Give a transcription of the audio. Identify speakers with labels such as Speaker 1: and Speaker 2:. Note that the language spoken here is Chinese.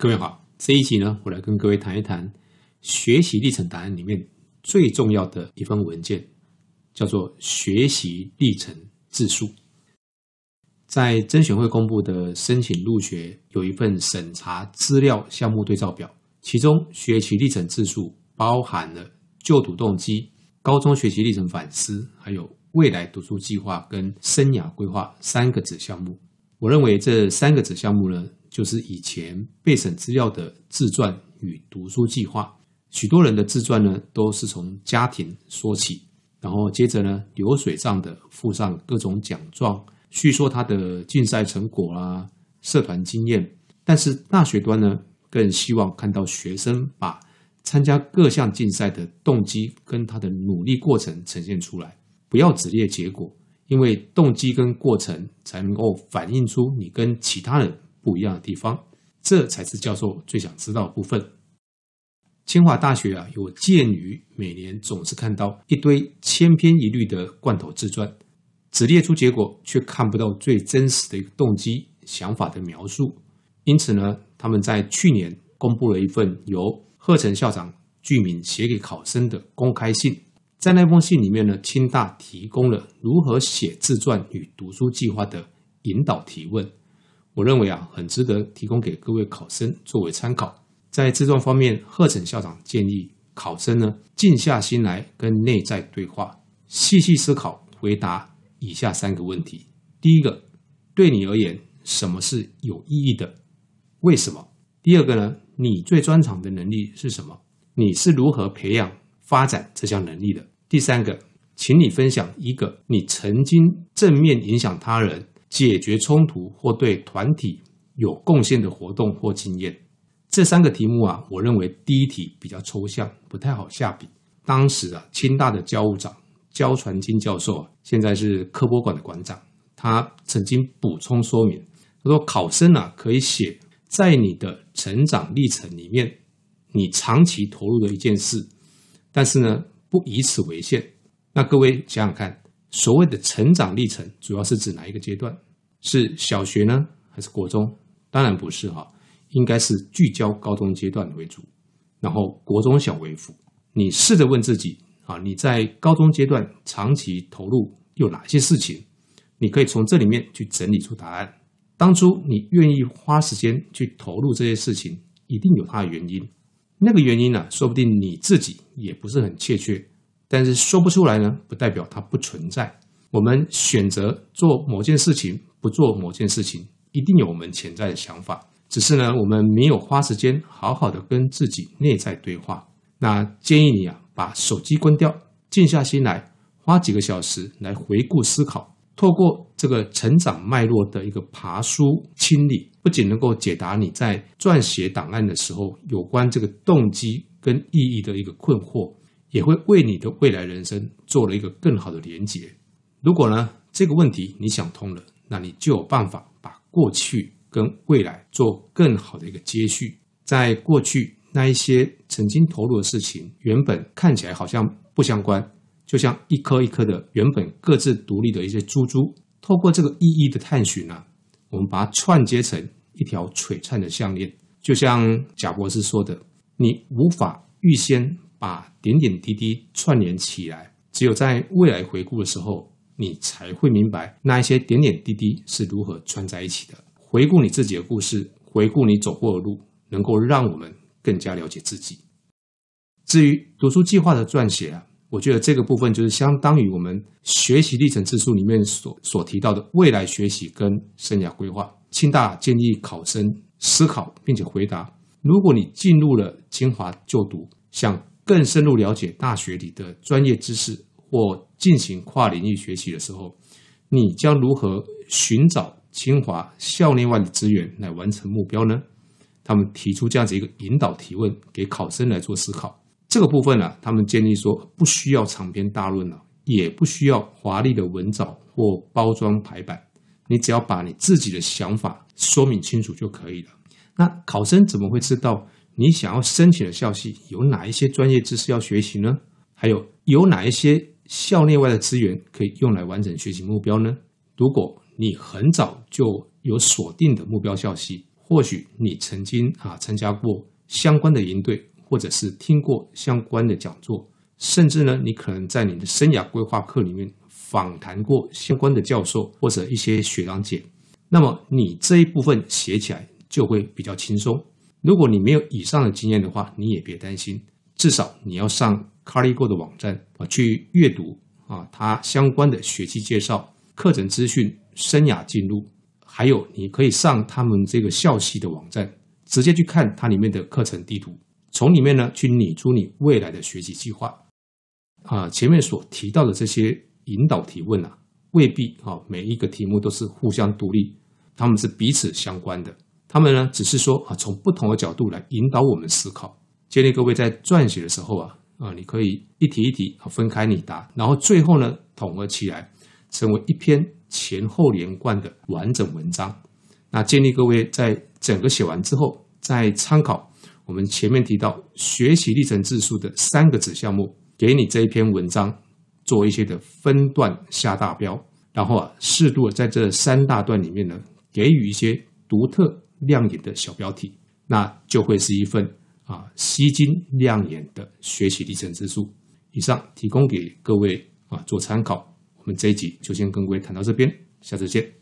Speaker 1: 各位好，这一集呢，我来跟各位谈一谈学习历程档案里面最重要的一份文件，叫做学习历程自述。在甄选会公布的申请入学有一份审查资料项目对照表，其中学习历程自述包含了就读动机、高中学习历程反思，还有未来读书计划跟生涯规划三个子项目。我认为这三个子项目呢，就是以前备审资料的自传与读书计划，许多人的自传呢都是从家庭说起，然后接着呢流水账的附上各种奖状，叙说他的竞赛成果啊、社团经验。但是大学端呢更希望看到学生把参加各项竞赛的动机跟他的努力过程呈现出来，不要只列结果，因为动机跟过程才能够反映出你跟其他人。不一样的地方，这才是教授最想知道的部分。清华大学啊，有鉴于每年总是看到一堆千篇一律的罐头自传，只列出结果，却看不到最真实的一个动机、想法的描述。因此呢，他们在去年公布了一份由贺成校长具名写给考生的公开信。在那封信里面呢，清大提供了如何写自传与读书计划的引导提问。我认为啊，很值得提供给各位考生作为参考。在自传方面，贺成校长建议考生呢，静下心来跟内在对话，细细思考，回答以下三个问题：第一个，对你而言，什么是有意义的？为什么？第二个呢，你最专长的能力是什么？你是如何培养、发展这项能力的？第三个，请你分享一个你曾经正面影响他人。解决冲突或对团体有贡献的活动或经验，这三个题目啊，我认为第一题比较抽象，不太好下笔。当时啊，清大的教务长焦传金教授啊，现在是科博馆的馆长，他曾经补充说明，他说考生啊可以写在你的成长历程里面，你长期投入的一件事，但是呢，不以此为限。那各位想想看。所谓的成长历程，主要是指哪一个阶段？是小学呢，还是国中？当然不是哈，应该是聚焦高中阶段为主，然后国中小为辅。你试着问自己啊，你在高中阶段长期投入有哪些事情？你可以从这里面去整理出答案。当初你愿意花时间去投入这些事情，一定有它的原因。那个原因呢，说不定你自己也不是很确切。但是说不出来呢，不代表它不存在。我们选择做某件事情，不做某件事情，一定有我们潜在的想法。只是呢，我们没有花时间好好的跟自己内在对话。那建议你啊，把手机关掉，静下心来，花几个小时来回顾思考。透过这个成长脉络的一个爬梳清理，不仅能够解答你在撰写档案的时候有关这个动机跟意义的一个困惑。也会为你的未来人生做了一个更好的连结。如果呢，这个问题你想通了，那你就有办法把过去跟未来做更好的一个接续。在过去那一些曾经投入的事情，原本看起来好像不相关，就像一颗一颗的原本各自独立的一些珠珠，透过这个意义的探寻呢，我们把它串接成一条璀璨的项链。就像贾博士说的：“你无法预先。”把点点滴滴串联起来，只有在未来回顾的时候，你才会明白那一些点点滴滴是如何串在一起的。回顾你自己的故事，回顾你走过的路，能够让我们更加了解自己。至于读书计划的撰写啊，我觉得这个部分就是相当于我们学习历程自述里面所所提到的未来学习跟生涯规划。清大建议考生思考并且回答：如果你进入了清华就读，想更深入了解大学里的专业知识或进行跨领域学习的时候，你将如何寻找清华校内外的资源来完成目标呢？他们提出这样子一个引导提问给考生来做思考。这个部分呢、啊，他们建议说不需要长篇大论了，也不需要华丽的文藻或包装排版，你只要把你自己的想法说明清楚就可以了。那考生怎么会知道？你想要申请的校系有哪一些专业知识要学习呢？还有有哪一些校内外的资源可以用来完成学习目标呢？如果你很早就有锁定的目标校系，或许你曾经啊参加过相关的营队，或者是听过相关的讲座，甚至呢，你可能在你的生涯规划课里面访谈过相关的教授或者一些学长姐。那么你这一部分写起来就会比较轻松。如果你没有以上的经验的话，你也别担心，至少你要上 ColleGo 的网站啊去阅读啊它相关的学期介绍、课程资讯、生涯进入，还有你可以上他们这个校系的网站，直接去看它里面的课程地图，从里面呢去拟出你未来的学习计划。啊，前面所提到的这些引导提问啊，未必啊每一个题目都是互相独立。他们是彼此相关的，他们呢只是说啊，从不同的角度来引导我们思考。建议各位在撰写的时候啊啊，你可以一题一题啊分开你答，然后最后呢统合起来，成为一篇前后连贯的完整文章。那建议各位在整个写完之后，再参考我们前面提到学习历程自述的三个子项目，给你这一篇文章做一些的分段下大标，然后啊适度的在这三大段里面呢。给予一些独特亮眼的小标题，那就会是一份啊吸睛亮眼的学习历程之书。以上提供给各位啊做参考。我们这一集就先跟各位谈到这边，下次见。